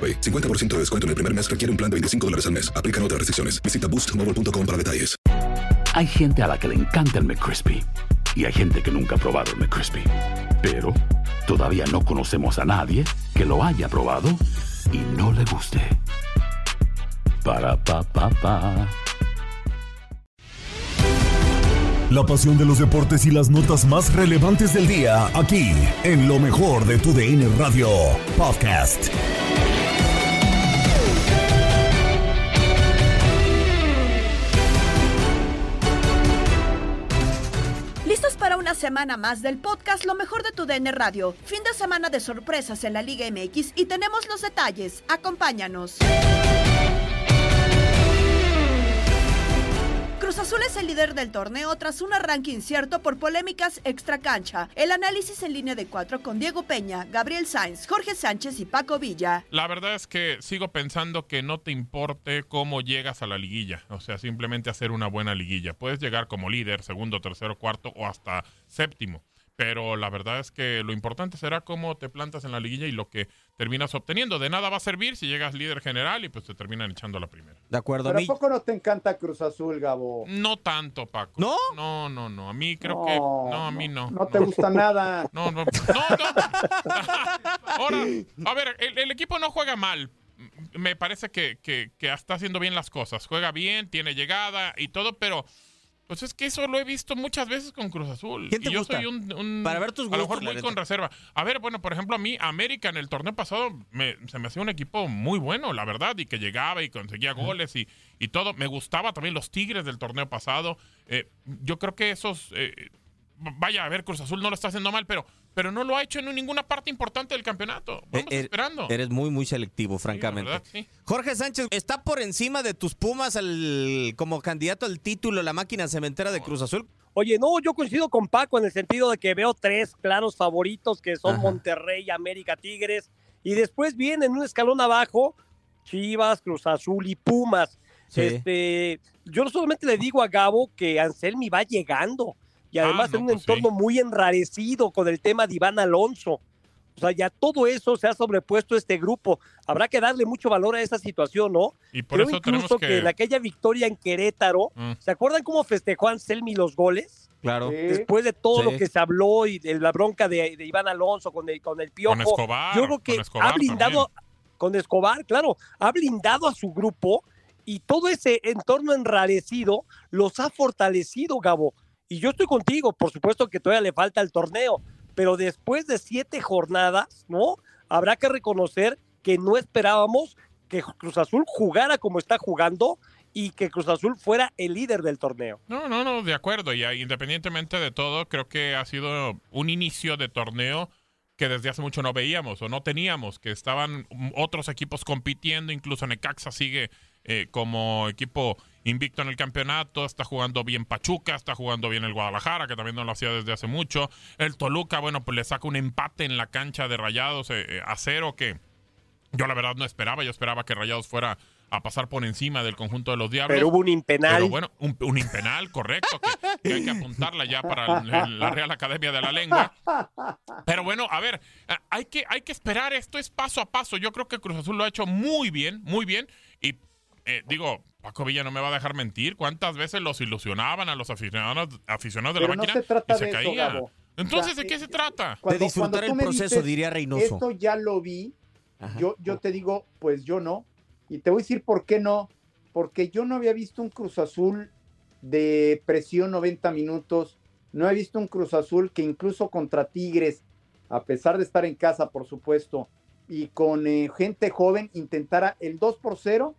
AroPay. 50% de descuento en el primer mes requiere un plan de 25 dólares al mes. Aplican otras restricciones. Visita boostmobile.com para detalles. Hay gente a la que le encanta el McCrispy y hay gente que nunca ha probado el McCrispy. Pero todavía no conocemos a nadie que lo haya probado y no le guste. Para pa pa pa. La pasión de los deportes y las notas más relevantes del día, aquí, en lo mejor de tu DN Radio Podcast. Una semana más del podcast Lo mejor de tu DN Radio? Fin de semana de sorpresas en la Liga MX y tenemos los detalles. Acompáñanos. Cruz Azul es el líder del torneo tras un arranque incierto por polémicas extracancha. El análisis en línea de cuatro con Diego Peña, Gabriel Sainz, Jorge Sánchez y Paco Villa. La verdad es que sigo pensando que no te importe cómo llegas a la liguilla. O sea, simplemente hacer una buena liguilla. Puedes llegar como líder, segundo, tercero, cuarto o hasta séptimo. Pero la verdad es que lo importante será cómo te plantas en la liguilla y lo que terminas obteniendo. De nada va a servir si llegas líder general y pues te terminan echando a la primera. De acuerdo. Pero a ¿a mí, poco no te encanta Cruz Azul, Gabo? No tanto, Paco. ¿No? No, no, no. A mí creo que. No, a mí no. No te gusta nada. No, no, no, no. Ahora, a ver, el, el equipo no juega mal. Me parece que, que, que está haciendo bien las cosas. Juega bien, tiene llegada y todo, pero pues es que eso lo he visto muchas veces con Cruz Azul. ¿Quién te y yo gusta? soy un, un- Para ver tus a lo gustos, mejor muy con reserva. A ver, bueno, por ejemplo, a mí América en el torneo pasado me- se me hacía un equipo muy bueno, la verdad, y que llegaba y conseguía goles y, y todo. Me gustaba también los Tigres del torneo pasado. Eh, yo creo que esos eh, vaya, a ver, Cruz Azul no lo está haciendo mal, pero, pero no lo ha hecho en ninguna parte importante del campeonato. Vamos Eh, eh, esperando. Eres muy, muy selectivo, francamente. verdad, sí. Jorge Sánchez, ¿está por encima de tus Pumas al- como candidato al título la máquina cementera de Cruz Azul? Oye, no, yo coincido con Paco en el sentido de que veo tres claros favoritos que son Ajá. Monterrey, América, Tigres, y después vienen un escalón abajo, Chivas, Cruz Azul y Pumas. Sí. Este, yo solamente le digo a Gabo que Anselmi va llegando y además Ah, no, en un pues sí. entorno muy enrarecido con el tema de Iván Alonso. O sea, ya todo eso se ha sobrepuesto este grupo. Habrá que darle mucho valor a esa situación, ¿no? Y por Creo eso incluso que... que... en aquella victoria en Querétaro, Mm. ¿se acuerdan cómo festejó Anselmi los goles? Claro. Sí. después de todo Sí. lo que se habló y de la bronca de, de Iván Alonso con el, con el Piojo, Con Escobar, yo creo que con Escobar ha blindado con Escobar, claro, ha blindado a su grupo y todo ese entorno enrarecido los ha fortalecido, Gabo. Y yo estoy contigo, por supuesto que todavía le falta el torneo, pero después de siete jornadas, ¿no? Habrá que reconocer que no esperábamos que Cruz Azul jugara como está jugando y que Cruz Azul fuera el líder del torneo. No, no, no, de acuerdo. Y independientemente de todo, creo que ha sido un inicio de torneo que desde hace mucho no veíamos o no teníamos, que estaban otros equipos compitiendo, incluso Necaxa sigue eh, como equipo invicto en el campeonato, está jugando bien Pachuca, está jugando bien el Guadalajara, que también no lo hacía desde hace mucho, el Toluca, bueno, pues le saca un empate en la cancha de Rayados eh, eh, a cero, que yo la verdad no esperaba, yo esperaba que Rayados fuera a pasar por encima del conjunto de los Diablos. Pero hubo un impenal. Pero bueno, un, un impenal, correcto, que, que hay que apuntarla ya para el- la Real Academia de la Lengua. Pero bueno, a ver, hay que, hay que esperar, esto es paso a paso. Yo creo que Cruz Azul lo ha hecho muy bien, muy bien. Eh, digo, Paco Villa no me va a dejar mentir. ¿Cuántas veces los ilusionaban a los aficionados, aficionados de Pero la no máquina? se trata y se de. Entonces, ¿de qué se trata? Cuando- disfrutar cuando tú el me proceso, dices, diría Reynoso. Esto ya lo vi. Ajá. Yo, yo te digo, pues yo no. Y te voy a decir por qué no. Porque yo no había visto un Cruz Azul de presión 90 minutos. No he visto un Cruz Azul que incluso contra Tigres, a pesar de estar en casa, por supuesto, y con eh, gente joven, intentara el 2 por 0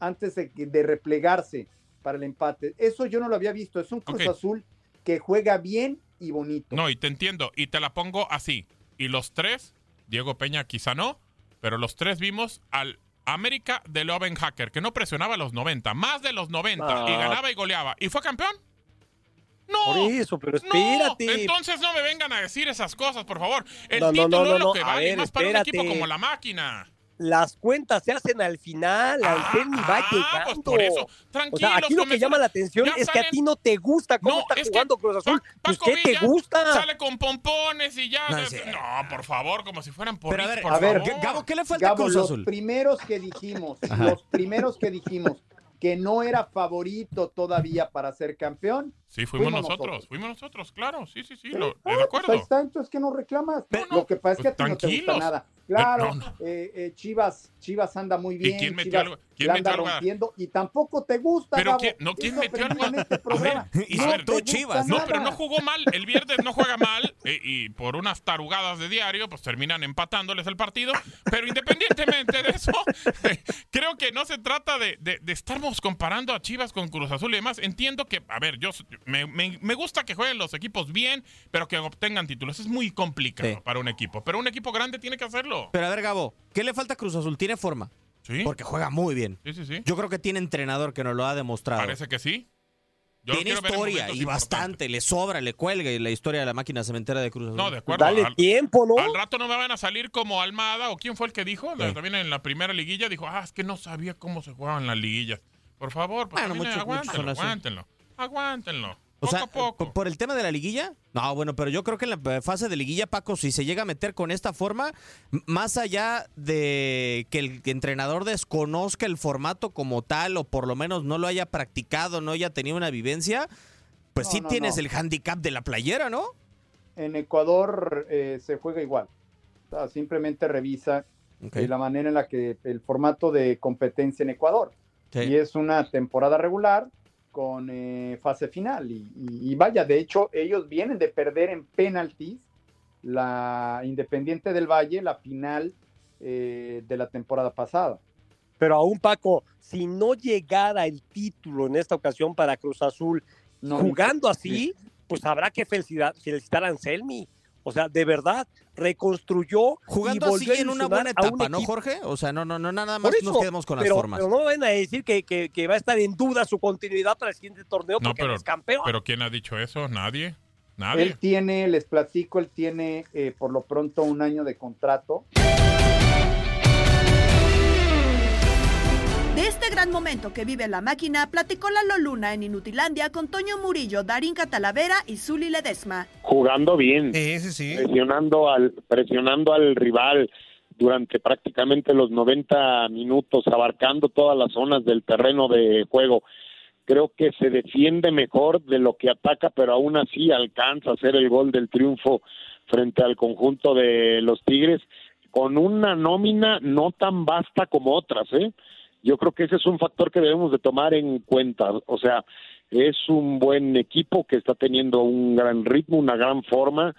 antes de, replegarse para el empate. Eso yo no lo había visto. Es un Cruz. Azul que juega bien y bonito. No, y te entiendo. Y te la pongo así. Y los tres, Diego Peña quizá no, pero los tres vimos al América de Loven Hacker, que no presionaba a los 90, más de los 90, y Ah. ganaba y goleaba. ¿Y fue campeón? No. Por eso, pero No, espérate. entonces no me vengan a decir esas cosas, por favor. El No, no, título no, no, es lo no. que vale, ver, más para un equipo espérate. como la máquina. Las cuentas se hacen al final, Anselmi va ah, llegando. pues por eso. o Tranquilos, sea, aquí lo que llama la atención es que a ti no te gusta cómo No, está es jugando Cruz Azul. Pa- Pues, Paco ¿qué te gusta? Sale con pompones y ya. No, No, es cierto. por favor, como si fueran por Pero a ver, por a ver, favor. Gabo, ¿qué le falta a Gabo, Cruz los Azul? primeros que dijimos, los primeros que dijimos que no era favorito todavía para ser campeón. Sí, fuimos, Fuimos nosotros, nosotros. fuimos nosotros, claro, sí, sí, sí, lo- Ah, de pues acuerdo. ahí está, entonces que no reclamas. Pero Lo que pasa es que a pues ti no te gusta nada. Claro, Eh, no, no. eh, eh, Chivas, Chivas anda muy bien. quién metió Chivas algo- quién metió anda algo a- rompiendo y tampoco te gusta. Pero Gabo. quién- no, ¿quién metió algo programa. Y No Chivas. No, nada. pero no jugó mal. El viernes no juega mal eh, y por unas tarugadas de diario, pues terminan empatándoles el partido. Pero independientemente de eso, creo que no se trata de, de, de estarnos comparando a Chivas con Cruz Azul y demás. Entiendo que, a ver, yo me, me- me gusta que jueguen los equipos bien, pero que obtengan títulos. Es muy complicado Sí. para un equipo. Pero un equipo grande tiene que hacerlo. Pero a ver, Gabo, ¿qué le falta a Cruz Azul? Tiene forma. Sí, Porque juega muy bien. sí, sí. sí. Yo creo que tiene entrenador que nos lo ha demostrado. Parece que sí. Yo tiene historia y bastante, le sobra, le cuelga y la historia de la máquina cementera de Cruz Azul. No, de acuerdo. Dale Al- tiempo, ¿no? Al rato no me van a salir como Almada o quién fue el que dijo, Sí. también en la primera liguilla dijo, ah, es que no sabía cómo se jugaban las liguillas. Por favor, pues Bueno, aguántenlo, así. aguántenlo, O sea, a poco. ¿por- ¿por el tema de la liguilla? No, bueno, pero yo creo que en la fase de liguilla, Paco, si se llega a meter con esta forma, más allá de que el entrenador desconozca el formato como tal o por lo menos no lo haya practicado, no haya tenido una vivencia, pues No, sí no, tienes no. el handicap de la playera, ¿no? En Ecuador eh, se juega igual. O sea, simplemente revisa eh, la manera en la que el formato de competencia en Ecuador. Sí. Y es una temporada regular con eh, fase final. Y, y- y vaya, de hecho, ellos vienen de perder en penaltis la Independiente del Valle, la final eh, de la temporada pasada. Pero aún, Paco, si no llegara el título en esta ocasión para Cruz Azul No, jugando así, pues habrá que felicitar, felicitar a Anselmi. O sea, de verdad, reconstruyó Jugando y así volvió a en una buena a un etapa, ¿no. Jorge? O sea, no, no, no nada más nos eso, quedemos con las pero, formas. pero no van a decir que, que- que va a estar en duda su continuidad para el siguiente torneo No, porque pero- no es campeón. Pero ¿quién ha dicho eso? Nadie. Nadie. Él tiene, les platico, él tiene eh, por lo pronto un año de contrato. De este gran momento que vive la máquina, platicó Lalo Luna en Inutilandia con Toño Murillo, Darín Catalavera y Zuli Ledesma. jugando bien, Sí, sí, sí. presionando al presionando al rival durante prácticamente los 90 minutos, abarcando todas las zonas del terreno de juego. Creo que se defiende mejor de lo que ataca, pero aún así alcanza a hacer el gol del triunfo frente al conjunto de los Tigres con una nómina no tan vasta como otras, ¿eh? Yo creo que ese es un factor que debemos de tomar en cuenta, o sea, es un buen equipo que está teniendo un gran ritmo, una gran forma,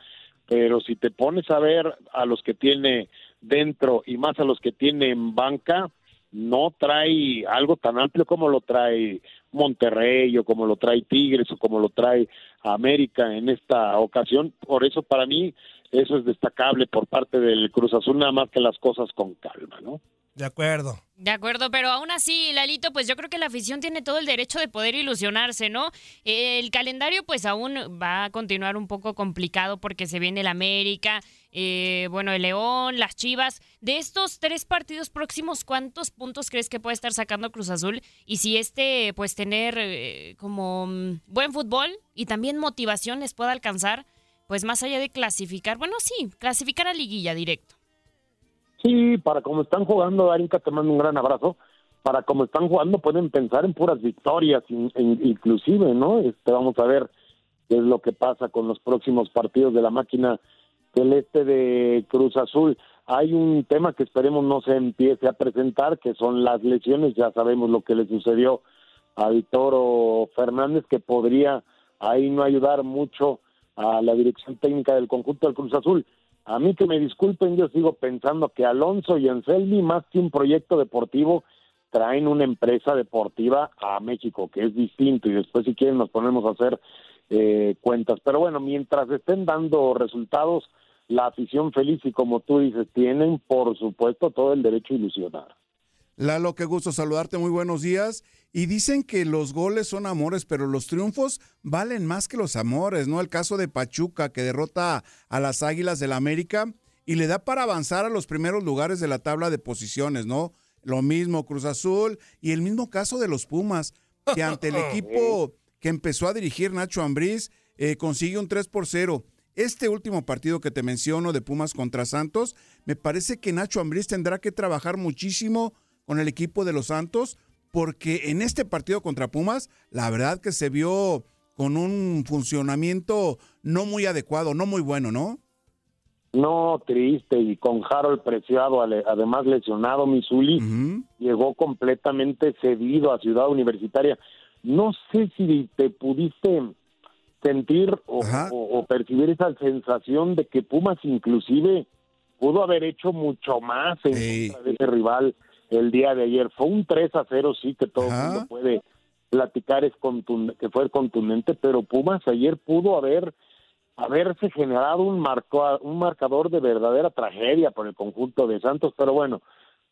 pero si te pones a ver a los que tiene dentro y más a los que tiene en banca, no trae algo tan amplio como lo trae Monterrey o como lo trae Tigres o como lo trae América en esta ocasión. Por eso para mí eso es destacable por parte del Cruz Azul, nada más que las cosas con calma, ¿no? De acuerdo. De acuerdo, pero aún así, Lalito, pues yo creo que la afición tiene todo el derecho de poder ilusionarse, ¿no? El calendario pues aún va a continuar un poco complicado porque se viene el América, eh, bueno, el León, las Chivas. De estos tres partidos próximos, ¿cuántos puntos crees que puede estar sacando Cruz Azul? Y si este, pues tener eh, como mm, buen fútbol y también motivación les pueda alcanzar, pues más allá de clasificar, bueno, sí, clasificar a liguilla directo. Sí, para como están jugando, Darinka, te mando un gran abrazo. Para como están jugando, pueden pensar en puras victorias, in- in- inclusive, ¿no? Este, vamos a ver qué es lo que pasa con los próximos partidos de la máquina celeste de Cruz Azul. Hay un tema que esperemos no se empiece a presentar, que son las lesiones. Ya sabemos lo que le sucedió a Vitoro Fernández, que podría ahí no ayudar mucho a la dirección técnica del conjunto del Cruz Azul. A mí que me disculpen, yo sigo pensando que Alonso y Anselmi, más que un proyecto deportivo, traen una empresa deportiva a México, que es distinto, y después si quieren nos ponemos a hacer eh, cuentas. Pero bueno, mientras estén dando resultados, la afición feliz y como tú dices, tienen por supuesto todo el derecho a ilusionar. Lalo, qué gusto saludarte, muy buenos días. Y dicen que los goles son amores, pero los triunfos valen más que los amores, ¿no? El caso de Pachuca, que derrota a las Águilas del América y le da para avanzar a los primeros lugares de la tabla de posiciones, ¿no? Lo mismo Cruz Azul y el mismo caso de los Pumas, que ante el equipo que empezó a dirigir Nacho Ambriz, eh, consigue un 3 por 0. Este último partido que te menciono de Pumas contra Santos, me parece que Nacho Ambriz tendrá que trabajar muchísimo con el equipo de los Santos, porque en este partido contra Pumas, la verdad que se vio con un funcionamiento no muy adecuado, no muy bueno, ¿no? No, triste, y con Harold Preciado, además lesionado, Misuli, llegó completamente cedido a Ciudad Universitaria. No sé si te pudiste sentir o, o- o percibir esa sensación de que Pumas inclusive pudo haber hecho mucho más en contra de ese rival el día de ayer. Fue un 3 a 0, sí, que todo el mundo puede platicar, es que fue contundente, pero Pumas ayer pudo haber haberse generado un marco un marcador de verdadera tragedia por el conjunto de Santos, pero bueno,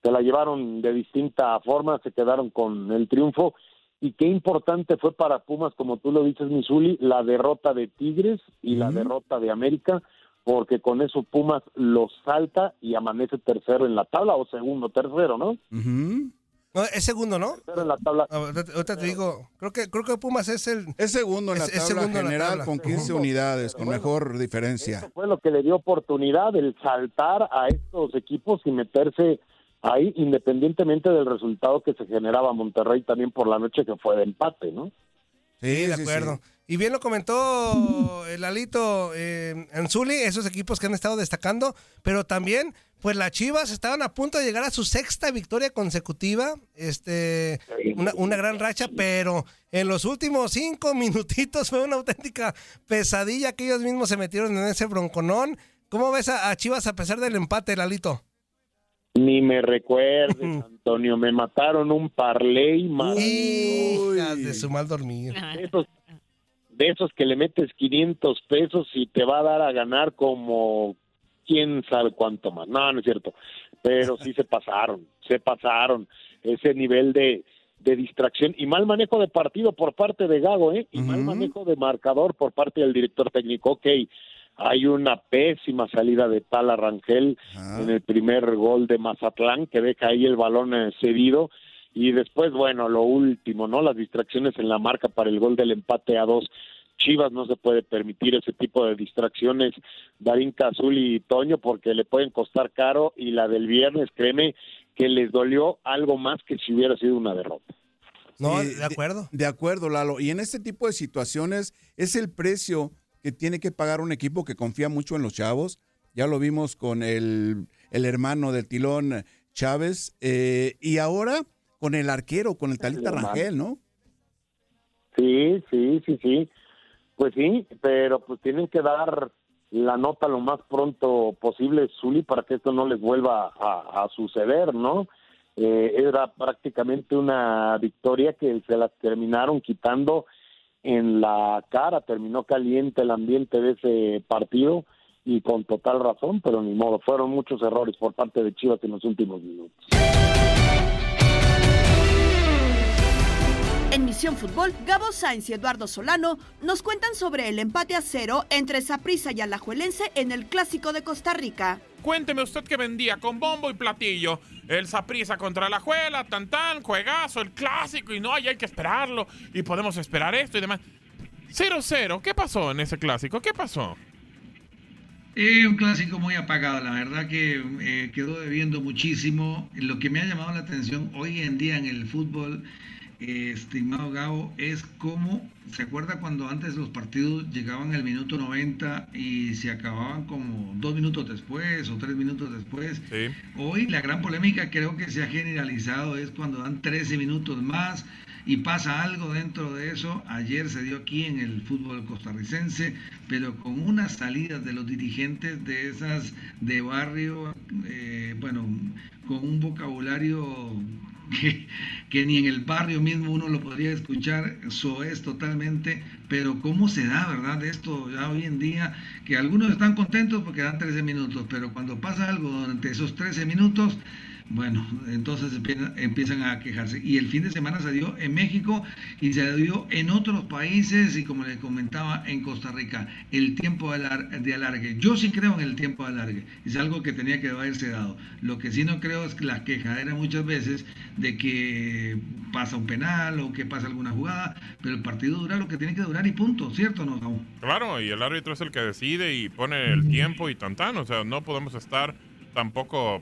se la llevaron de distinta forma, se quedaron con el triunfo. Y qué importante fue para Pumas, como tú lo dices, Misuli, la derrota de Tigres y la derrota de América, porque con eso Pumas los salta y amanece tercero en la tabla o segundo, tercero, ¿no? No, es segundo, ¿no? Tercero en la tabla. Ahorita ahorita te digo, creo que creo que Pumas es el Es segundo en la es- es tabla segundo la general tabla. con 15 Ujú. unidades, con mejor diferencia. fue lo que le dio oportunidad el saltar a estos equipos y meterse ahí independientemente del resultado que se generaba Monterrey también por la noche que fue de empate, ¿no? Sí, de acuerdo. Y bien lo comentó el Alito eh, Anzuli, esos equipos que han estado destacando, pero también, pues las Chivas estaban a punto de llegar a su sexta victoria consecutiva, este, una, una gran racha, pero en los últimos cinco minutitos fue una auténtica pesadilla que ellos mismos se metieron en ese bronconón. ¿Cómo ves a, a Chivas a pesar del empate, Lalito? Ni me recuerdes, Antonio, me mataron un parlay más Hijas de su mal dormir. esos, de esos que le metes 500 pesos y te va a dar a ganar como quién sabe cuánto más. No, no es cierto. Pero sí se pasaron, se pasaron. Ese nivel de, de distracción y mal manejo de partido por parte de Gago, ¿eh? Y mal manejo de marcador por parte del director técnico. Ok, hay una pésima salida de Tala Rangel en el primer gol de Mazatlán que deja ahí el balón eh, cedido y después, bueno, lo último, ¿no? Las distracciones en la marca para el gol del empate a dos. Chivas no se puede permitir ese tipo de distracciones, Darín Azul y Toño, porque le pueden costar caro y la del viernes, créeme, que les dolió algo más que si hubiera sido una derrota. No, Sí, de acuerdo. De, acuerdo, Lalo. Y en este tipo de situaciones es el precio que tiene que pagar un equipo que confía mucho en los chavos. Ya lo vimos con el, el hermano del tilón Chávez. eh, y ahora con el arquero, con el Talita. Rangel, ¿no? Sí, sí, sí, sí. Pues sí, pero pues tienen que dar la nota lo más pronto posible, Zuli, para que esto no les vuelva a, a suceder, ¿no? Eh, era prácticamente una victoria que se la terminaron quitando en la cara, terminó caliente el ambiente de ese partido y con total razón, pero ni modo, fueron muchos errores por parte de Chivas en los últimos minutos. En Misión Fútbol, Gabo Sainz y Eduardo Solano nos cuentan sobre el empate a cero entre Saprissa y Alajuelense en el Clásico de Costa Rica. Cuénteme usted que vendía con bombo y platillo el Saprissa contra la Juela, tan tan, juegazo, el clásico, y no, y hay que esperarlo, y podemos esperar esto y demás. 0-0, ¿qué pasó en ese clásico? ¿Qué pasó? Es un clásico muy apagado, la verdad que eh, quedó debiendo muchísimo. Lo que me ha llamado la atención hoy en día en el fútbol, estimado Gabo, es cómo, ¿se acuerda cuando antes los partidos llegaban al minuto 90 y se acababan como dos minutos después o tres minutos después? Hoy la gran polémica creo que se ha generalizado es cuando dan 13 minutos más y pasa algo dentro de eso. Ayer se dio aquí en el fútbol costarricense, pero con unas salidas de los dirigentes de esas de barrio, eh, bueno, con un vocabulario que, ni en el barrio mismo uno lo podría escuchar, eso es totalmente, pero cómo se da, ¿verdad? Esto ya hoy en día, que algunos están contentos porque dan 13 minutos, pero cuando pasa algo durante esos 13 minutos, bueno, entonces empiezan a quejarse. Y el fin de semana se dio en México y se dio en otros países y como les comentaba en Costa Rica, el tiempo de alargue. Yo sí creo en el tiempo de alargue, es algo que tenía que haberse dado. Lo que sí no creo es que la quejadera muchas veces de que pasa un penal o que pasa alguna jugada, pero el partido dura lo que tiene que durar y punto, ¿cierto no, Claro, y el árbitro es el que decide y pone el tiempo y tan tan, o sea, no podemos estar tampoco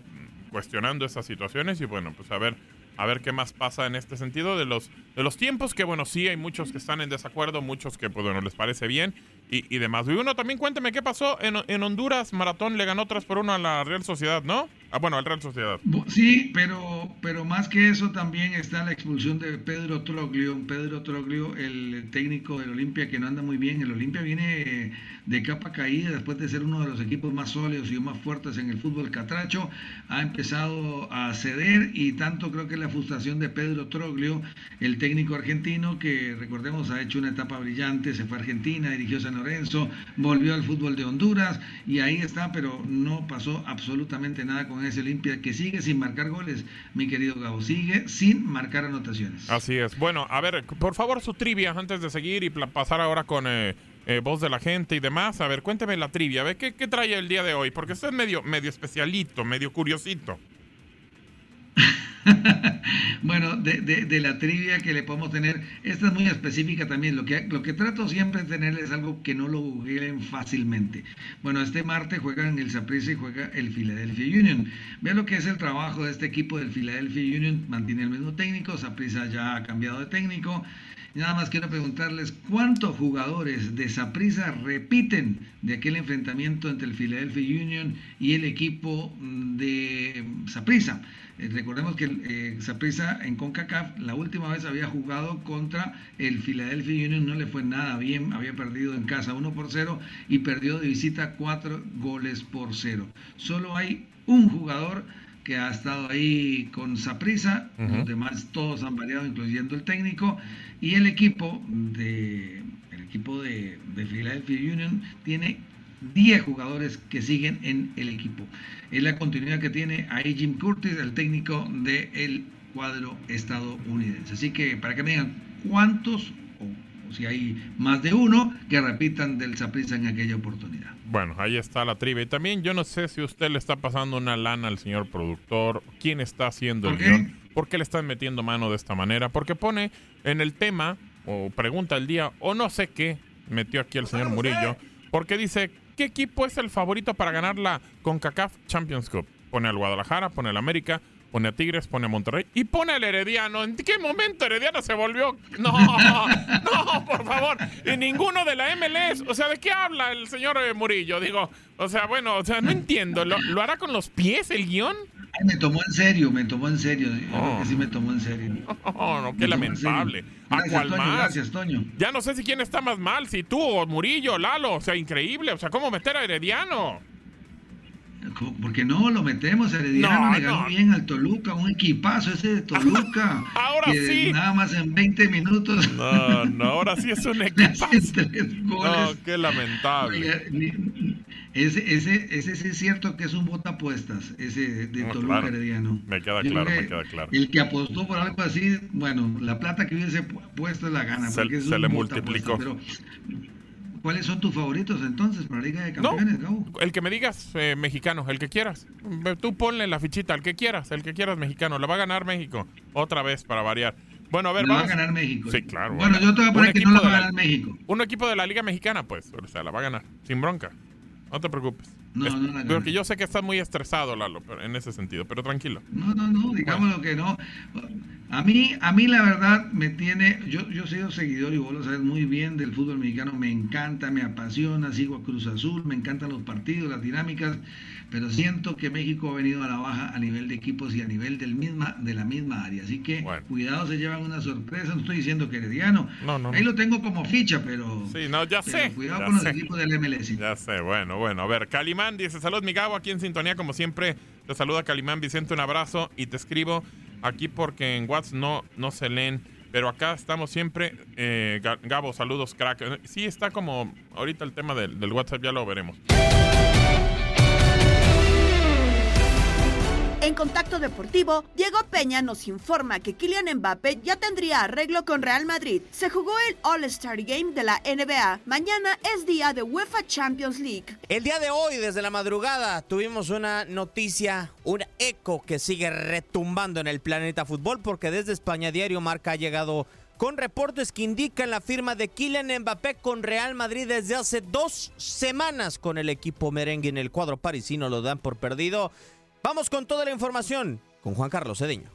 cuestionando esas situaciones y bueno, pues a ver, a ver qué más pasa en este sentido de los, de los tiempos, que bueno, sí hay muchos que están en desacuerdo, muchos que pues bueno, les parece bien y, demás. Y uno también cuénteme qué pasó en, en Honduras, Maratón le ganó 3 por 1 a la Real Sociedad, ¿no? Ah, bueno, al Real Sociedad. Sí, pero, pero más que eso también está la expulsión de Pedro Troglio. Pedro Troglio, el técnico del Olimpia que no anda muy bien. El Olimpia viene de capa caída después de ser uno de los equipos más sólidos y más fuertes en el fútbol catracho. Ha empezado a ceder y tanto creo que la frustración de Pedro Troglio, el técnico argentino que recordemos ha hecho una etapa brillante, se fue a Argentina, dirigió San Lorenzo, volvió al fútbol de Honduras y ahí está, pero no pasó absolutamente nada con ese Olimpia que sigue sin marcar goles, mi querido Gabo, sigue sin marcar anotaciones. Así es. Bueno, a ver, por favor su trivia antes de seguir y pasar ahora con eh, eh, voz de la gente y demás. A ver, cuénteme la trivia, a ver qué, qué trae el día de hoy, porque usted es medio, medio especialito, medio curiosito. bueno, de, la trivia que le podemos tener, esta es muy específica también. Lo que, trato siempre es algo que no lo googleen fácilmente. Bueno, este martes juegan el Saprissa y juega el Philadelphia Union. Vean lo que es el trabajo de este equipo del Philadelphia Union. Mantiene el mismo técnico, Saprissa ya ha cambiado de técnico. Nada más quiero preguntarles cuántos jugadores de Saprissa repiten de aquel enfrentamiento entre el Philadelphia Union y el equipo de Saprissa. Eh, recordemos que eh, Saprissa en CONCACAF la última vez había jugado contra el Philadelphia Union, no le fue nada bien, había perdido en casa 1 por 0 y perdió de visita 4 goles por 0. Solo hay un jugador que ha estado ahí con Saprissa, los demás todos han variado, incluyendo el técnico, y el equipo de el equipo de, de Philadelphia Union tiene 10 jugadores que siguen en el equipo. Es la continuidad que tiene ahí Jim Curtis, el técnico del cuadro estadounidense. Así que para que me digan cuántos, si hay más de uno, que repitan del Saprissa en aquella oportunidad. Bueno, ahí está la trivia. Y también yo no sé si usted le está pasando una lana al señor productor, quién está haciendo el guion, por qué le están metiendo mano de esta manera, porque pone en el tema, o pregunta el día, o no sé qué, metió aquí el señor Murillo, porque dice, ¿qué equipo es el favorito para ganar la CONCACAF Champions Cup? Pone al Guadalajara, pone al América, pone a Tigres, pone a Monterrey y pone al Herediano. ¿En qué momento Herediano se volvió? No, no, por favor. Y ninguno de la MLS. O sea, ¿de qué habla el señor eh, Murillo? Digo, o sea, bueno, o sea, no entiendo. ¿Lo, hará con los pies el guion? me tomó en serio, me tomó en serio. que sí me tomó en serio. No, no, qué lamentable. Gracias, Toño, gracias, Toño. Ya no sé si quién está más mal, si tú o Murillo, Lalo. O sea, increíble. O sea, ¿cómo meter a Herediano? Porque no lo metemos, Herediano le ganó bien al Toluca, un equipazo ese de Toluca. ahora sí. Nada más en 20 minutos. No, no, ahora sí es un equipazo. no, qué lamentable. Ese, ese, ese sí es cierto que es un botapuestas, ese de No, Toluca claro. Herediano. Me queda Yo claro, me que queda claro. El que apostó por algo así, bueno, la plata que hubiese pu- puesto la gana. Se- porque es se un le multiplicó. Pero, ¿cuáles son tus favoritos entonces para la Liga de Campeones, Gabo? El que me digas, eh, mexicano, el que quieras. Tú ponle la fichita, el que quieras, el que quieras mexicano. La va a ganar México. Otra vez para variar. Bueno, a ver, La va a vamos. ganar México. Sí, claro. Bueno, yo te voy a poner que no la va a ganar México. Un equipo de la Liga Mexicana, pues. O sea, la va a ganar. Sin bronca. No te preocupes. No, Es- no la. Porque yo sé que estás muy estresado, Lalo, en ese sentido. Pero tranquilo. No, no, no, digamos lo que no. A mí, a mí la verdad me tiene, yo, yo he sido seguidor y vos lo sabes muy bien del fútbol mexicano, me encanta, me apasiona, sigo a Cruz Azul, me encantan los partidos, las dinámicas, pero siento que México ha venido a la baja a nivel de equipos y a nivel del misma, de la misma área. Así que cuidado, se llevan una sorpresa, no estoy diciendo que Herediano, No, no, ahí lo tengo como ficha, pero... Sí, no, ya sé. Cuidado ya con los sé. equipos del MLS. Ya sé, bueno, bueno. A ver, Calimán dice, salud mi Gabo, aquí en sintonía como siempre. Te saluda Calimán Vicente, un abrazo y te escribo aquí porque en WhatsApp no, no se leen. Pero acá estamos siempre. Eh, Ga- Gabo, saludos, crack. Sí, está como ahorita el tema del, del WhatsApp, ya lo veremos. En Contacto Deportivo, Diego Peña nos informa que Kylian Mbappé ya tendría arreglo con Real Madrid. Se jugó el All-Star Game de la NBA. Mañana es día de UEFA Champions League. El día de hoy, desde la madrugada, tuvimos una noticia, un eco que sigue retumbando en el planeta fútbol, porque desde España Diario Marca ha llegado con reportes que indican la firma de Kylian Mbappé con Real Madrid desde hace dos semanas con el equipo merengue en el cuadro parisino, lo dan por perdido. Vamos con toda la información con Juan Carlos Cedeño.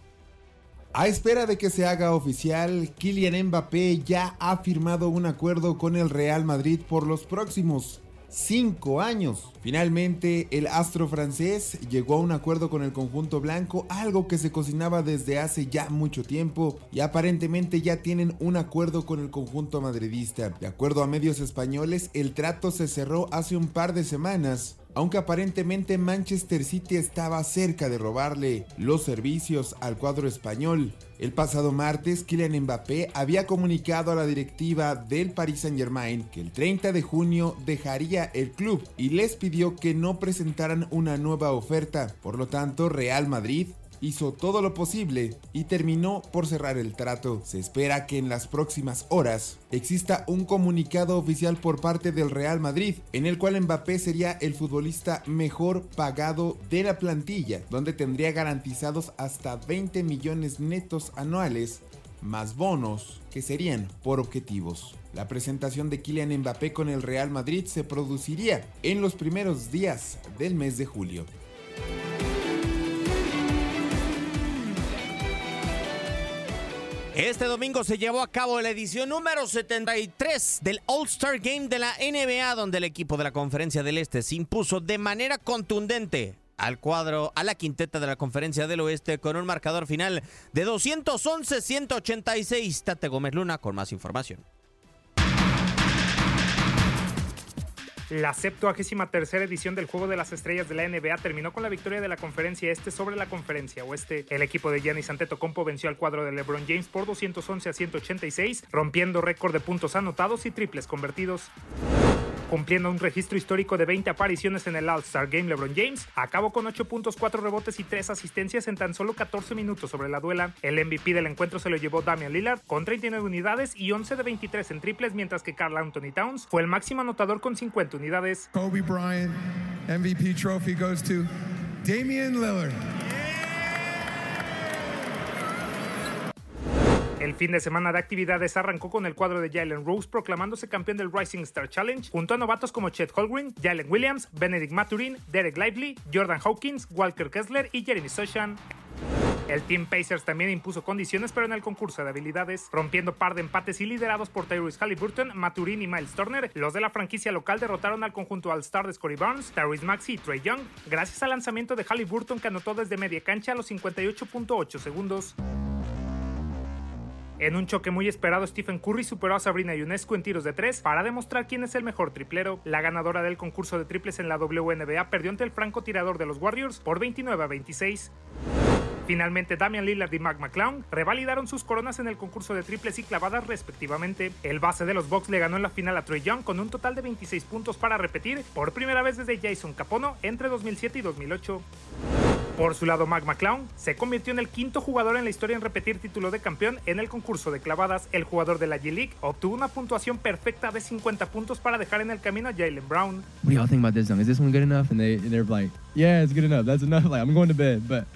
A espera de que se haga oficial, Kylian Mbappé ya ha firmado un acuerdo con el Real Madrid por los próximos cinco años. Finalmente, el astro francés llegó a un acuerdo con el conjunto blanco, algo que se cocinaba desde hace ya mucho tiempo y aparentemente ya tienen un acuerdo con el conjunto madridista. De acuerdo a medios españoles, el trato se cerró hace un par de semanas aunque aparentemente Manchester City estaba cerca de robarle los servicios al cuadro español. El pasado martes, Kylian Mbappé había comunicado a la directiva del Paris Saint-Germain que el 30 de junio dejaría el club y les pidió que no presentaran una nueva oferta. Por lo tanto, Real Madrid hizo todo lo posible y terminó por cerrar el trato. Se espera que en las próximas horas exista un comunicado oficial por parte del Real Madrid, en el cual Mbappé sería el futbolista mejor pagado de la plantilla, donde tendría garantizados hasta 20 millones netos anuales más bonos que serían por objetivos. La presentación de Kylian Mbappé con el Real Madrid se produciría en los primeros días del mes de julio. Este domingo se llevó a cabo la edición número 73 del All-Star Game de la NBA, donde el equipo de la Conferencia del Este se impuso de manera contundente al cuadro, a la quinteta de la Conferencia del Oeste con un marcador final de 211-186. Tate Gómez Luna con más información. La 73 edición del Juego de las Estrellas de la NBA terminó con la victoria de la Conferencia Este sobre la Conferencia Oeste. El equipo de Giannis Antetokounmpo venció al cuadro de LeBron James por 211 a 186, rompiendo récord de puntos anotados y triples convertidos. Cumpliendo un registro histórico de 20 apariciones en el All-Star Game, LeBron James acabó con 8 puntos, 4 rebotes y 3 asistencias en tan solo 14 minutos sobre la duela. El MVP del encuentro se lo llevó Damian Lillard con 39 unidades y 11 de 23 en triples, mientras que Carl Anthony Towns fue el máximo anotador con 50 unidades. Kobe Bryant MVP trophy goes to Damian Lillard. El fin de semana de actividades arrancó con el cuadro de Jalen Rose proclamándose campeón del Rising Star Challenge junto a novatos como Chet Holmgren, Jalen Williams, Benedict Maturin, Derek Lively, Jordan Hawkins, Walker Kessler y Jeremy Sochan. El Team Pacers también impuso condiciones, pero en el concurso de habilidades, rompiendo par de empates y liderados por Tyrese Halliburton, Maturin y Miles Turner. Los de la franquicia local derrotaron al conjunto All-Star de Scottie Barnes, Tyrese Maxey y Trey Young, gracias al lanzamiento de Halliburton que anotó desde media cancha a los 58.8 segundos. En un choque muy esperado, Stephen Curry superó a Sabrina Ionescu en tiros de tres para demostrar quién es el mejor triplero. La ganadora del concurso de triples en la WNBA perdió ante el francotirador de los Warriors por 29 a 26. Finalmente, Damian Lillard y Mac McClown revalidaron sus coronas en el concurso de triples y clavadas respectivamente. El base de los Bucks le ganó en la final a Trey Young con un total de 26 puntos para repetir por primera vez desde Jason Capono entre 2007 y 2008. Por su lado, Mac McClown se convirtió en el quinto jugador en la historia en repetir título de campeón en el concurso de clavadas. El jugador de la G-League obtuvo una puntuación perfecta de 50 puntos para dejar en el camino a Jalen Brown. What do y'all think about this song? Is this one good enough? And they and they're like, yeah, it's good enough. That's enough. Like I'm going to bed. But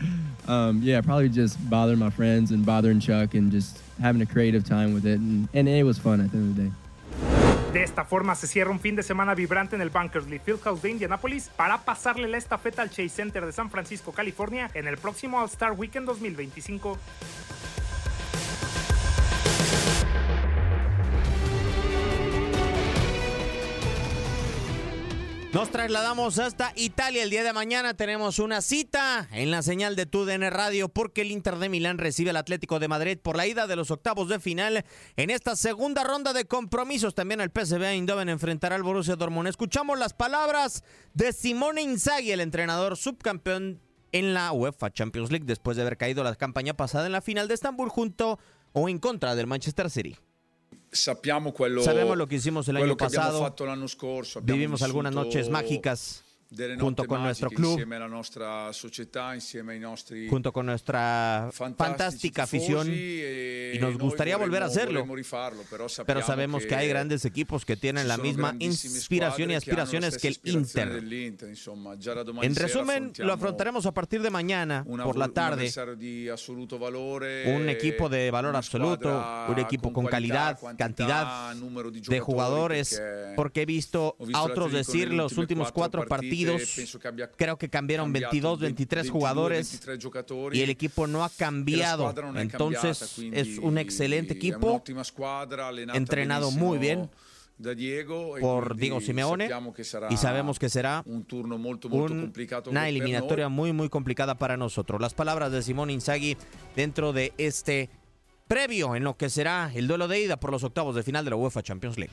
um, yeah, probably just bothering my friends and bothering Chuck and just having a creative time with it. And, and it was fun at the end of the day. De esta forma se cierra un fin de semana vibrante en el Bankers Lee Fieldhouse de Indianapolis para pasarle la estafeta al Chase Center de San Francisco, California en el próximo All-Star Weekend 2025. Nos trasladamos hasta Italia. El día de mañana tenemos una cita en la señal de TUDN Radio porque el Inter de Milán recibe al Atlético de Madrid por la ida de los octavos de final en esta segunda ronda de compromisos. También el PSV Eindhoven enfrentará al Borussia Dortmund. Escuchamos las palabras de Simone Inzaghi, el entrenador subcampeón en la UEFA Champions League después de haber caído la campaña pasada en la final de Estambul junto o en contra del Manchester City. Sappiamo quello, Sabemos lo que hicimos el quello año che abbiamo pasado. fatto l'anno scorso. abbiamo Vivimos algunas vissuto noches mágicas junto con nuestro club, junto con nuestra fantástica afición e y nos gustaría volver a hacerlo. Pero sabemos que hay grandes equipos que tienen la misma inspiración y aspiraciones que el Inter. En resumen, lo afrontaremos a partir de mañana por la tarde. Un equipo de valor absoluto, un equipo con calidad, cantidad de jugadores, porque he visto a otros decir los últimos cuatro partite, partidos, creo que cambiaron cambiato 22, 20, 23 22, jugadores 23 giocatori, y el equipo no ha cambiado. Entonces es un excelente equipo, entrenado muy bien Diego e por Diego Simeone y sabemos que será un turno molto molto un- una eliminatoria muy muy complicada para nosotros. Las palabras de Simón Inzaghi dentro de este previo en lo que será el duelo de ida por los octavos de final de la UEFA Champions League.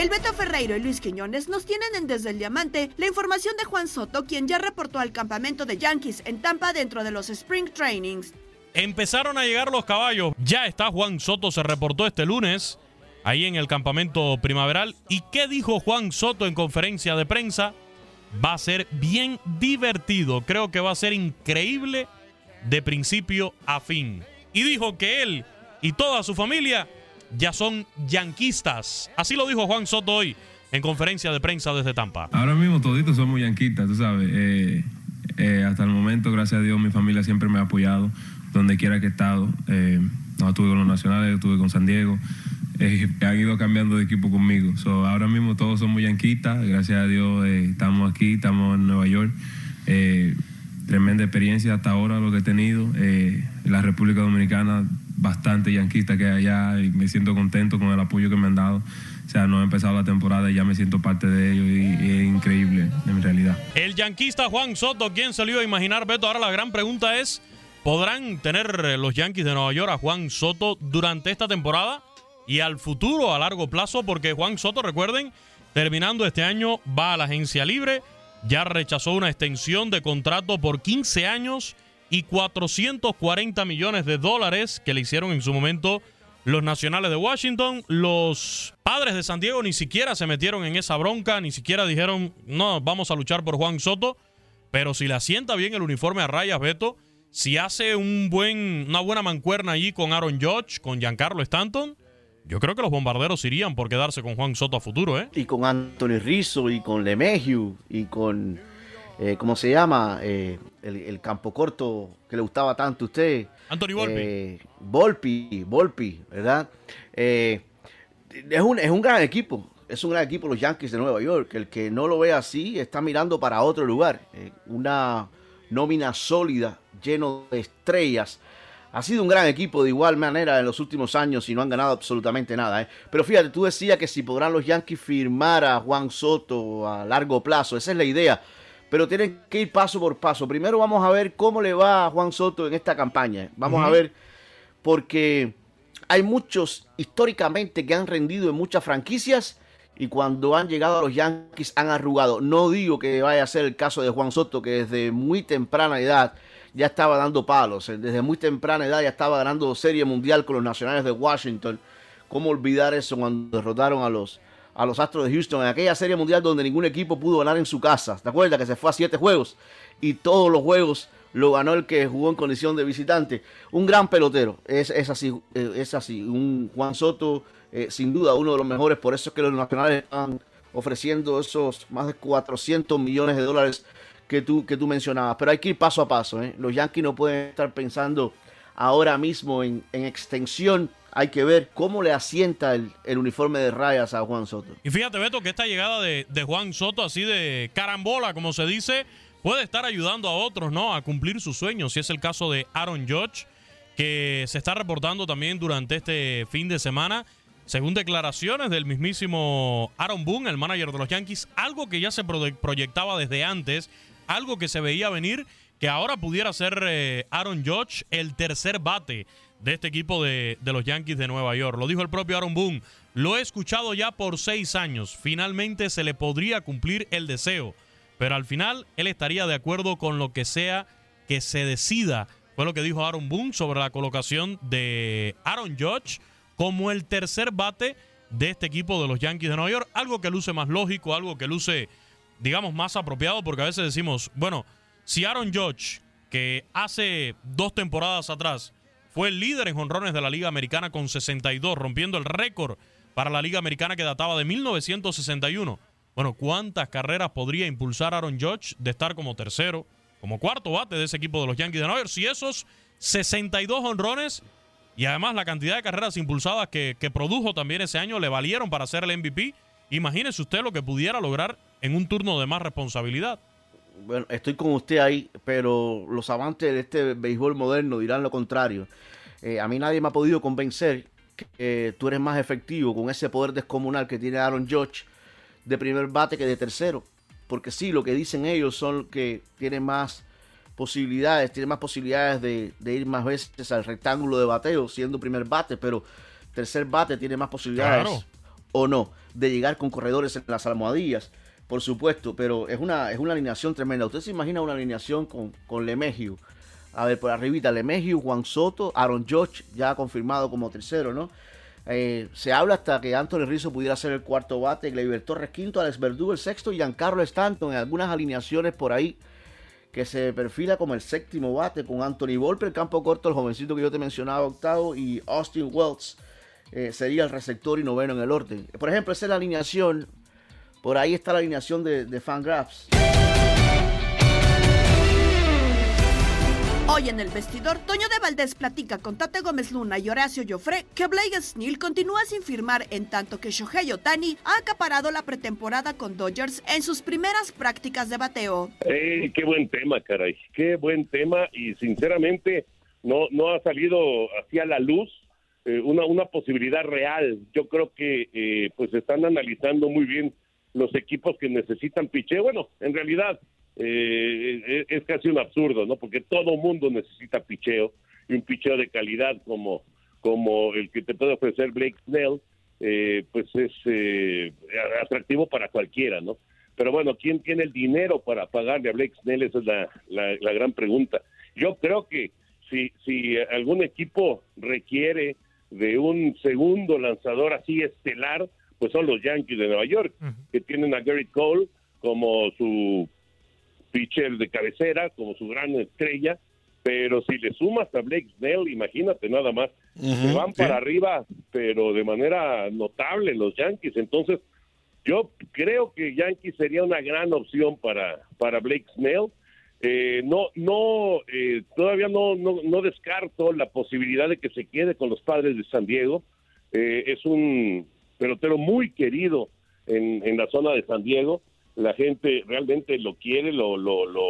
El Beto Ferreiro y Luis Quiñones nos tienen en Desde el Diamante la información de Juan Soto, quien ya reportó al campamento de Yankees en Tampa dentro de los Spring Trainings. Empezaron a llegar los caballos. Ya está Juan Soto, se reportó este lunes ahí en el campamento primaveral. ¿Y qué dijo Juan Soto en conferencia de prensa? Va a ser bien divertido. Creo que va a ser increíble de principio a fin. Y dijo que él y toda su familia ya son yanquistas. Así lo dijo Juan Soto hoy en conferencia de prensa desde Tampa. Ahora mismo toditos somos yanquitas, tú sabes. Eh, eh, hasta el momento, gracias a Dios, mi familia siempre me ha apoyado donde quiera que he estado. Eh, no estuve con los nacionales, estuve con San Diego. Han ido cambiando de equipo conmigo. So, ahora mismo todos somos yanquistas. Gracias a Dios estamos aquí, estamos en Nueva York. Tremenda experiencia hasta ahora lo que he tenido. La República Dominicana, bastante yanquista que hay allá y me siento contento con el apoyo que me han dado. O sea, no ha empezado la temporada y ya me siento parte de ellos y, y es increíble en realidad. El yanquista Juan Soto, ¿quién se lo iba a imaginar, Beto? Ahora la gran pregunta es, ¿podrán tener eh, los Yankees de Nueva York a Juan Soto durante esta temporada y al futuro a largo plazo? Porque Juan Soto, recuerden, terminando este año va a la agencia libre, ya rechazó una extensión de contrato por 15 años y 440 millones de dólares que le hicieron en su momento los nacionales de Washington. Los padres de San Diego ni siquiera se metieron en esa bronca, ni siquiera dijeron, no, vamos a luchar por Juan Soto. Pero si le asienta bien el uniforme a rayas, Beto, si hace un buen, una buena mancuerna allí con Aaron Judge, con Giancarlo Stanton, Yo creo que los bombarderos irían por quedarse con Juan Soto a futuro, ¿eh? Y con Anthony Rizzo y con Lemegiu y con, eh, ¿cómo se llama? Eh, el, el campo corto que le gustaba tanto a usted. Anthony Volpi. Eh, Volpi, Volpi, ¿verdad? Eh, es, un, es un gran equipo. Es un gran equipo los Yankees de Nueva York. El que no lo ve así está mirando para otro lugar. Eh, una nómina sólida, lleno de estrellas. Ha sido un gran equipo de igual manera en los últimos años y no han ganado absolutamente nada. ¿eh? Pero fíjate, tú decías que si podrán los Yankees firmar a Juan Soto a largo plazo, esa es la idea. Pero tienen que ir paso por paso. Primero vamos a ver cómo le va a Juan Soto en esta campaña. Vamos a ver, porque hay muchos históricamente que han rendido en muchas franquicias y cuando han llegado a los Yankees han arrugado. No digo que vaya a ser el caso de Juan Soto, que desde muy temprana edad ya estaba dando palos. eh, Desde muy temprana edad ya estaba ganando Serie Mundial con los Nacionales de Washington. ¿Cómo olvidar eso cuando derrotaron a los, a los Astros de Houston en aquella Serie Mundial donde ningún equipo pudo ganar en su casa? ¿Te acuerdas que se fue a siete juegos? Y todos los juegos lo ganó el que jugó en condición de visitante. Un gran pelotero, es, así, eh, es así. Un Juan Soto, eh, sin duda, uno de los mejores. Por eso es que los nacionales están ofreciendo esos más de 400 millones de dólares que tú, que tú mencionabas. Pero hay que ir paso a paso. ¿eh? Los Yankees no pueden estar pensando ahora mismo en, en extensión. Hay que ver cómo le asienta el, uniforme de rayas a Juan Soto. Y fíjate, Beto, que esta llegada de, Juan Soto, así de carambola, como se dice, puede estar ayudando a otros, ¿no? A cumplir sus sueños. Si es el caso de Aaron Judge, que se está reportando también durante este fin de semana, según declaraciones del mismísimo Aaron Boone, el manager de los Yankees, algo que ya se pro- proyectaba desde antes, algo que se veía venir, que ahora pudiera ser eh, Aaron Judge el tercer bate de este equipo de, de los Yankees de Nueva York. Lo dijo el propio Aaron Boone. Lo he escuchado ya por seis años. Finalmente se le podría cumplir el deseo. Pero al final él estaría de acuerdo con lo que sea que se decida. Fue lo que dijo Aaron Boone sobre la colocación de Aaron Judge como el tercer bate de este equipo de los Yankees de Nueva York. Algo que luce más lógico, algo que luce, digamos, más apropiado, porque a veces decimos, bueno, si Aaron Judge, que hace dos temporadas atrás fue el líder en jonrones de la Liga Americana con 62, rompiendo el récord para la Liga Americana que databa de 1961. Bueno, ¿cuántas carreras podría impulsar Aaron Judge de estar como tercero, como cuarto bate de ese equipo de los Yankees de Nueva York? Si esos 62 honrones y además la cantidad de carreras impulsadas que, que produjo también ese año le valieron para ser el MVP, imagínese usted lo que pudiera lograr en un turno de más responsabilidad. Bueno, estoy con usted ahí, pero los amantes de este béisbol moderno dirán lo contrario. Eh, a mí nadie me ha podido convencer que eh, tú eres más efectivo con ese poder descomunal que tiene Aaron Judge de primer bate que de tercero. Porque sí, lo que dicen ellos son que tiene más posibilidades, tiene más posibilidades de, de ir más veces al rectángulo de bateo siendo primer bate, pero tercer bate tiene más posibilidades Claro. o no de llegar con corredores en las almohadillas, por supuesto, pero es una, es una alineación tremenda. Usted se imagina una alineación con, con Lemegio. A ver, por arribita, Lemegio, Juan Soto, Aaron George, ya confirmado como tercero, ¿no? Eh, se habla hasta que Anthony Rizzo pudiera ser el cuarto bate, Gleyber Torres quinto, Alex Verdugo el sexto y Giancarlo Stanton en algunas alineaciones por ahí que se perfila como el séptimo bate con Anthony Volpe, el campo corto, el jovencito que yo te mencionaba, octavo, y Austin Wells eh, sería el receptor y noveno en el orden. Por ejemplo, esa es la alineación, por ahí está la alineación de, de Fangraphs. Hoy en el vestidor, Toño de Valdés platica con Tate Gómez Luna y Horacio Joffre que Blake Snell continúa sin firmar en tanto que Shohei Otani ha acaparado la pretemporada con Dodgers en sus primeras prácticas de bateo. Qué buen tema, caray. Qué buen tema y sinceramente no, no ha salido hacia la luz eh, una, una posibilidad real. Yo creo que eh, pues están analizando muy bien los equipos que necesitan picheo. Bueno, en realidad eh, es, es casi un absurdo, ¿no? Porque todo mundo necesita picheo y un picheo de calidad como, como el que te puede ofrecer Blake Snell, eh, pues es eh, atractivo para cualquiera, ¿no? Pero bueno, ¿quién tiene el dinero para pagarle a Blake Snell? Esa es la, la, la gran pregunta. Yo creo que si, si algún equipo requiere de un segundo lanzador así estelar, pues son los Yankees de Nueva York, que tienen a Gary Cole como su pitcher de cabecera, como su gran estrella, pero si le sumas a Blake Snell, imagínate nada más, se van para arriba, pero de manera notable los Yankees. Entonces, yo creo que Yankees sería una gran opción para, para Blake Snell. Eh, no, no, eh, todavía no, no, no descarto la posibilidad de que se quede con los padres de San Diego. Eh, es un pelotero muy querido en, en la zona de San Diego. La gente realmente lo quiere, lo, lo, lo,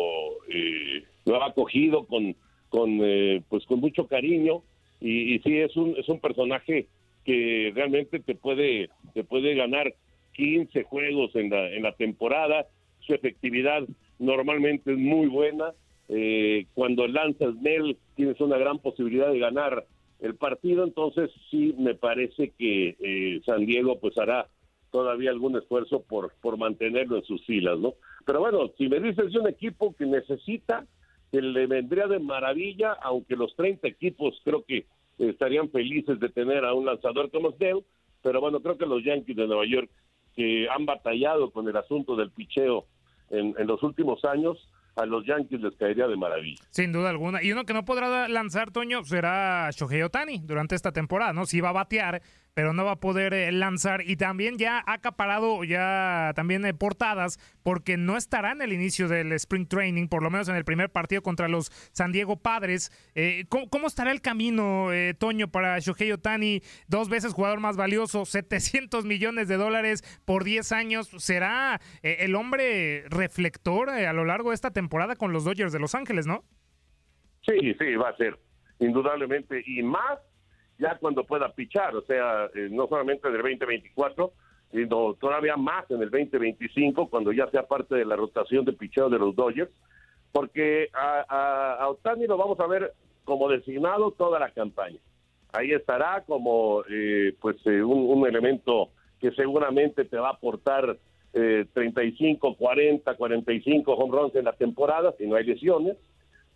eh, lo ha acogido con, con, eh, pues con mucho cariño. Y, sí, es un, es un personaje que realmente te puede, te puede ganar 15 juegos en la, en la temporada. Su efectividad normalmente es muy buena. Eh, cuando lanzas Nel, tienes una gran posibilidad de ganar el partido. Entonces, sí, me parece que eh, San Diego pues hará todavía algún esfuerzo por, por mantenerlo en sus filas, ¿no? Pero bueno, si me dices de un equipo que necesita, que le vendría de maravilla, aunque los 30 equipos creo que estarían felices de tener a un lanzador como Snell, pero bueno, creo que los Yankees de Nueva York, que han batallado con el asunto del picheo en, en los últimos años, a los Yankees les caería de maravilla. Sin duda alguna. Y uno que no podrá lanzar, Toño, será Shohei Otani durante esta temporada, ¿no? Sí va a batear, pero no va a poder eh, lanzar. Y también ya ha acaparado ya también eh, portadas porque no estará en el inicio del Spring Training, por lo menos en el primer partido contra los San Diego Padres. Eh, ¿cómo, cómo estará el camino, eh, Toño, para Shohei Otani? Dos veces jugador más valioso, 700 millones de dólares por 10 años. ¿Será el hombre reflector a lo largo de esta temporada con los Dodgers de Los Ángeles, no? Sí, sí, va a ser, indudablemente. Y más ya cuando pueda pichar, o sea, eh, no solamente en el 2024, sino todavía más en el 2025, cuando ya sea parte de la rotación de picheo de los Dodgers, porque a, a, a Otani lo vamos a ver como designado toda la campaña. Ahí estará como eh, pues eh, un, un elemento que seguramente te va a aportar eh, 35, 40, 45 home runs en la temporada, si no hay lesiones,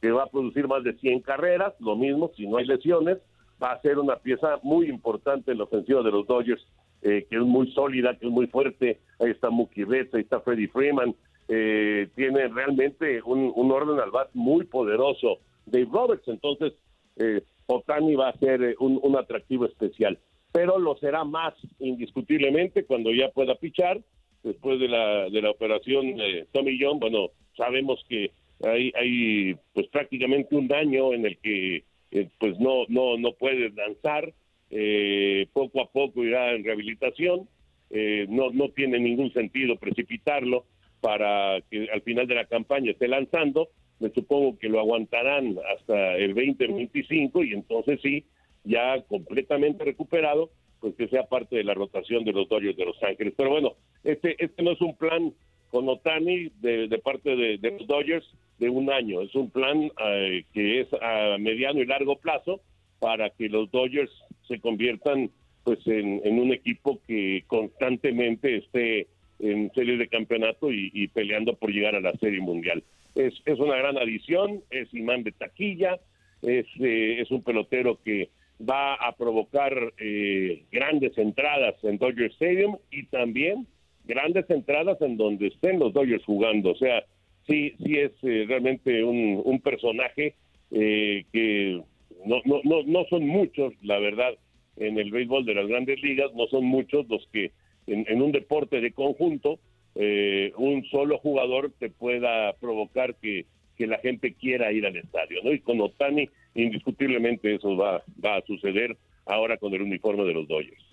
que va a producir más de 100 carreras, lo mismo, si no hay lesiones, va a ser una pieza muy importante en la ofensiva de los Dodgers, eh, que es muy sólida, que es muy fuerte. Ahí está Mookie Betts, ahí está Freddie Freeman. Eh, tiene realmente un, orden al bat muy poderoso. Dave Roberts, entonces eh, Otani va a ser eh, un, atractivo especial. Pero lo será más indiscutiblemente cuando ya pueda pichar. Después de la, de la operación Tommy John, bueno, sabemos que hay, hay pues prácticamente un año en el que eh, pues no no no puede lanzar eh, poco a poco irá en rehabilitación eh, no no tiene ningún sentido precipitarlo para que al final de la campaña esté lanzando me supongo que lo aguantarán hasta el 2025 y entonces sí ya completamente recuperado pues que sea parte de la rotación de los Dodgers de Los Ángeles. Pero bueno este este no es un plan con Otani de, parte de, los Dodgers de un año. Es un plan eh, que es a mediano y largo plazo para que los Dodgers se conviertan pues en, un equipo que constantemente esté en serie de campeonato y, y peleando por llegar a la serie mundial. Es, es, una gran adición, es imán de taquilla, es, eh, es un pelotero que va a provocar eh, grandes entradas en Dodger Stadium y también grandes entradas en donde estén los Dodgers jugando. O sea, sí, sí es eh, realmente un, personaje eh, que no, no, no, no son muchos, la verdad, en el béisbol de las grandes ligas, no son muchos los que en, en un deporte de conjunto, eh, un solo jugador te pueda provocar que, que la gente quiera ir al estadio, ¿no? Y con Otani, indiscutiblemente eso va, va a suceder ahora con el uniforme de los Dodgers.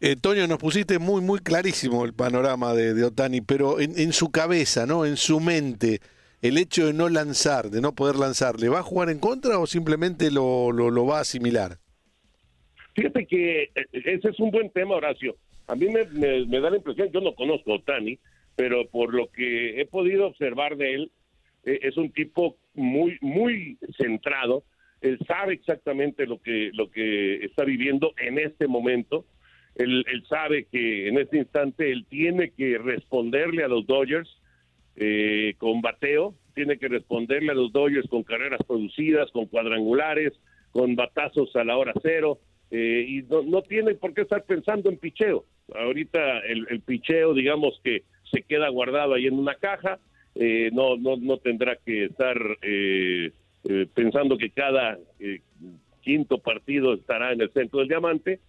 Eh, Toño, nos pusiste muy, muy clarísimo el panorama de, Otani, pero en, su cabeza, ¿no? En su mente, el hecho de no lanzar, de no poder lanzar, ¿le va a jugar en contra o simplemente lo, lo, va a asimilar? Fíjate que eh, ese es un buen tema, Horacio. A mí me, me, me da la impresión, yo no conozco a Otani, pero por lo que he podido observar de él, eh, es un tipo muy, muy centrado. Él sabe exactamente lo que, lo que está viviendo en este momento él, sabe que en este instante él tiene que responderle a los Dodgers eh, con bateo, tiene que responderle a los Dodgers con carreras producidas, con cuadrangulares, con batazos a la hora cero, eh, y no, no, tiene por qué estar pensando en picheo. Ahorita el, picheo, digamos que se queda guardado ahí en una caja, eh, no, no, no tendrá que estar eh, pensando que cada eh, quinto partido estará en el centro del diamante.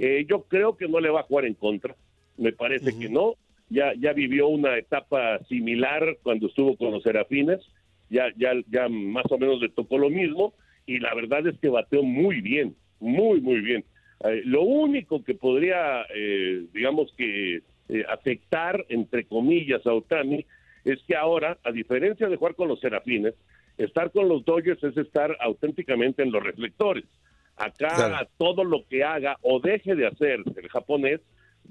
Eh, yo creo que no le va a jugar en contra, me parece que no. Ya, ya vivió una etapa similar cuando estuvo con los Serafines, ya, ya, ya más o menos le tocó lo mismo y la verdad es que bateó muy bien, muy, muy bien. Eh, lo único que podría, eh, digamos que, eh, afectar, entre comillas, a Otani es que ahora, a diferencia de jugar con los Serafines, estar con los Dodgers es estar auténticamente en los reflectores. Acá Claro. todo lo que haga o deje de hacer el japonés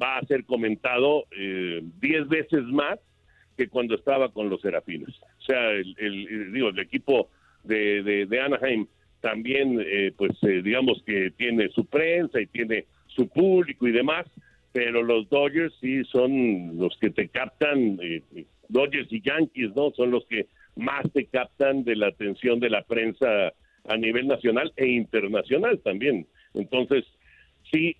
va a ser comentado eh, diez veces más que cuando estaba con los Serafines. O sea, el, el- el- digo, el equipo de, de- de Anaheim también, eh, pues eh, digamos que tiene su prensa y tiene su público y demás, pero los Dodgers sí son los que te captan, eh, eh, Dodgers y Yankees, ¿no? Son los que más te captan de la atención de la prensa a nivel nacional e internacional también. Entonces, sí,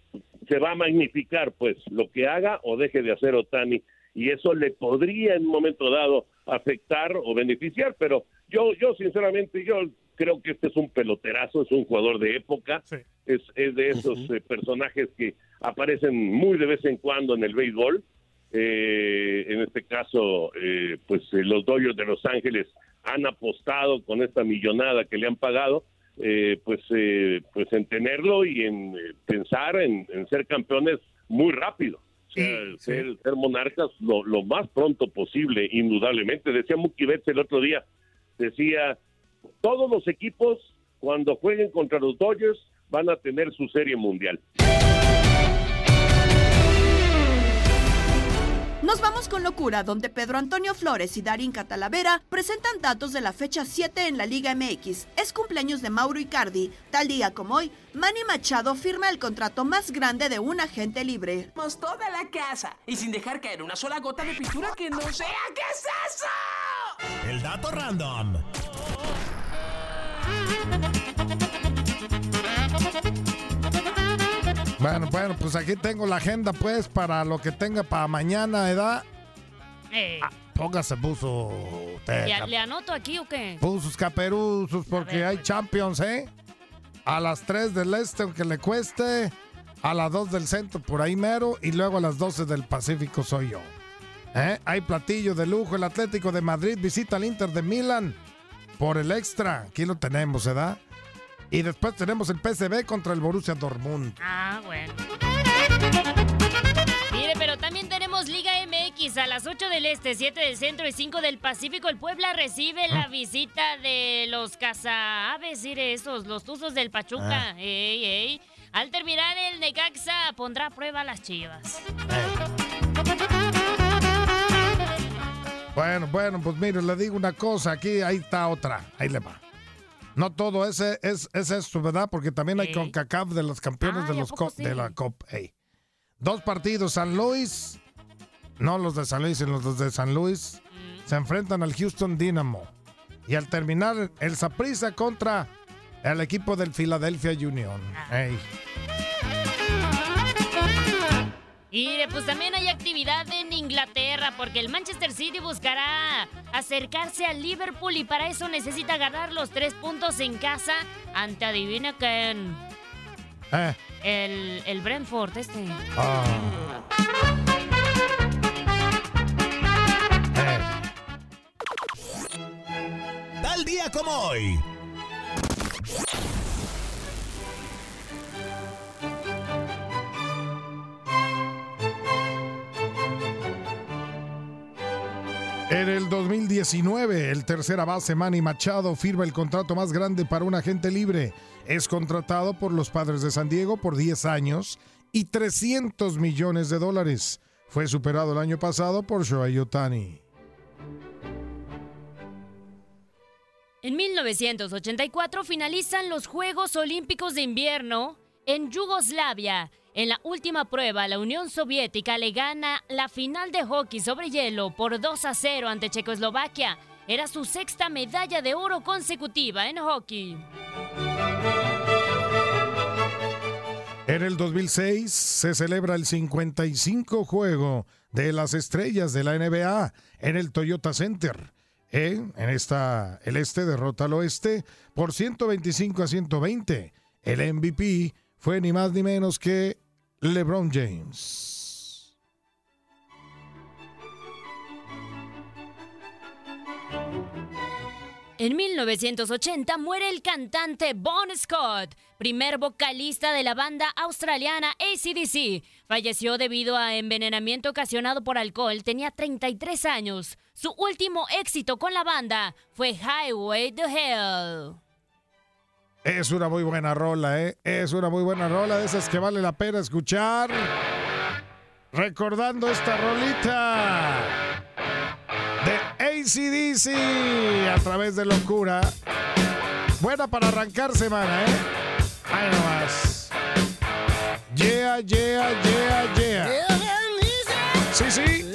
se va a magnificar, pues, lo que haga o deje de hacer Otani, y eso le podría en un momento dado afectar o beneficiar, pero yo, yo sinceramente, yo creo que este es un peloterazo, es un jugador de época, es, es de esos eh, personajes que aparecen muy de vez en cuando en el béisbol, eh, en este caso, eh, pues eh, los Dodgers de Los Ángeles han apostado con esta millonada que le han pagado, eh, pues, eh, pues en tenerlo y en eh, pensar en, en ser campeones muy rápido. O sea, ser, ser monarcas lo, lo más pronto posible, indudablemente. Decía Mookie Betts el otro día, decía, todos los equipos cuando jueguen contra los Dodgers van a tener su serie mundial. Nos vamos con locura, donde Pedro Antonio Flores y Darín Catalavera presentan datos de la fecha 7 en la Liga MX. Es cumpleaños de Mauro Icardi. Tal día como hoy, Manny Machado firma el contrato más grande de un agente libre. toda la casa y sin dejar caer una sola gota de pintura que no sea. ¿Qué es eso? El dato random. Bueno, bueno, pues aquí tengo la agenda, pues, para lo que tenga para mañana, ¿edad? Eh, Póngase buzo ¿le, le anoto aquí o qué? buzos caperuzos, porque ver, hay pues. Champions, ¿eh? A las 3 del este, aunque le cueste, a las 2 del centro, por ahí mero, y luego a las 12 del Pacífico soy yo. ¿Eh? Hay platillo de lujo, el Atlético de Madrid visita al Inter de Milán por el extra, aquí lo tenemos, ¿verdad? Y después tenemos el PSV contra el Borussia Dortmund. Ah, bueno. Mire, pero también tenemos Liga MX a las 8 del Este, 7 del Centro y 5 del Pacífico. El Puebla recibe la visita de los cazaaves, mire esos, los tuzos del Pachuca. Ah. Ey, ey. Al terminar el Necaxa pondrá a prueba a las chivas. Bueno, bueno, pues mire, le digo una cosa, aquí ahí está otra, ahí le va. No todo ese es, es esto, ¿verdad? Porque también hay. CONCACAF de los campeones de Ay, ¿a los sí? de la COP. ey. Dos partidos, San Luis, no los de San Luis, sino los de San Luis, se enfrentan al Houston Dynamo. Y al terminar, el Saprissa contra el equipo del Philadelphia Union. Ey. Mire, pues también hay actividad en Inglaterra porque el Manchester City buscará acercarse al Liverpool y para eso necesita ganar los tres puntos en casa ante, adivina quién, Eh, el, el Brentford este. ah, Tal día como hoy. En el 2019, el tercera base Manny Machado firma el contrato más grande para un agente libre. Es contratado por los Padres de San Diego por 10 años y 300 millones de dólares. Fue superado el año pasado por Shohei Otani. En 1984 finalizan los Juegos Olímpicos de Invierno en Yugoslavia. En la última prueba, la Unión Soviética le gana la final de hockey sobre hielo por 2 a 0 ante Checoslovaquia. Era su sexta medalla de oro consecutiva en hockey. En el 2006 se celebra el 55 juego de las estrellas de la NBA en el Toyota Center. ¿eh? En esta, el este derrota al oeste por 125 a 120. El MVP fue ni más ni menos que LeBron James. En 1980 muere el cantante Bon Scott, primer vocalista de la banda australiana ACDC. Falleció debido a envenenamiento ocasionado por alcohol, tenía 33 años. Su último éxito con la banda fue Highway to Hell. Es una muy buena rola, ¿eh? Es una muy buena rola, de esas que vale la pena escuchar. Recordando esta rolita de ACDC a través de Locura. Buena para arrancar semana, ¿eh? Ahí nomás. Yeah, yeah, yeah, yeah. Sí, sí. Sí,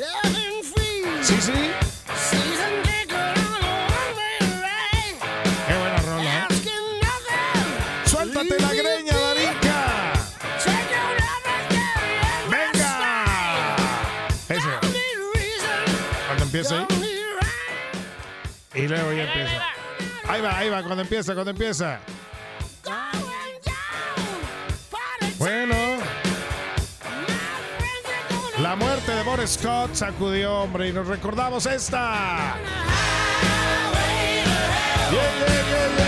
Y luego ya empieza. Ahí va, ahí va, cuando empieza, cuando empieza. Bueno. La muerte de Boris Scott sacudió, hombre, y nos recordamos esta. Yeah, yeah, yeah,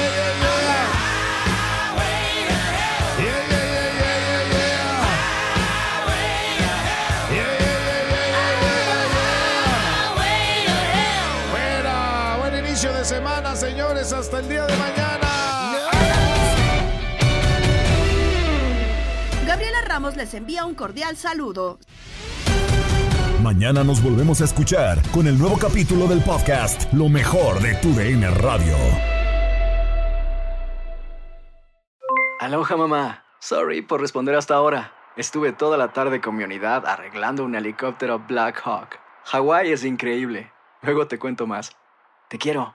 señores, hasta el día de mañana. Gabriela Ramos les envía un cordial saludo. Mañana nos volvemos a escuchar con el nuevo capítulo del podcast Lo mejor de tu DN Radio. Aloha mamá. Sorry por responder hasta ahora. Estuve toda la tarde con mi unidad arreglando un helicóptero Black Hawk. Hawái es increíble. Luego te cuento más. Te quiero.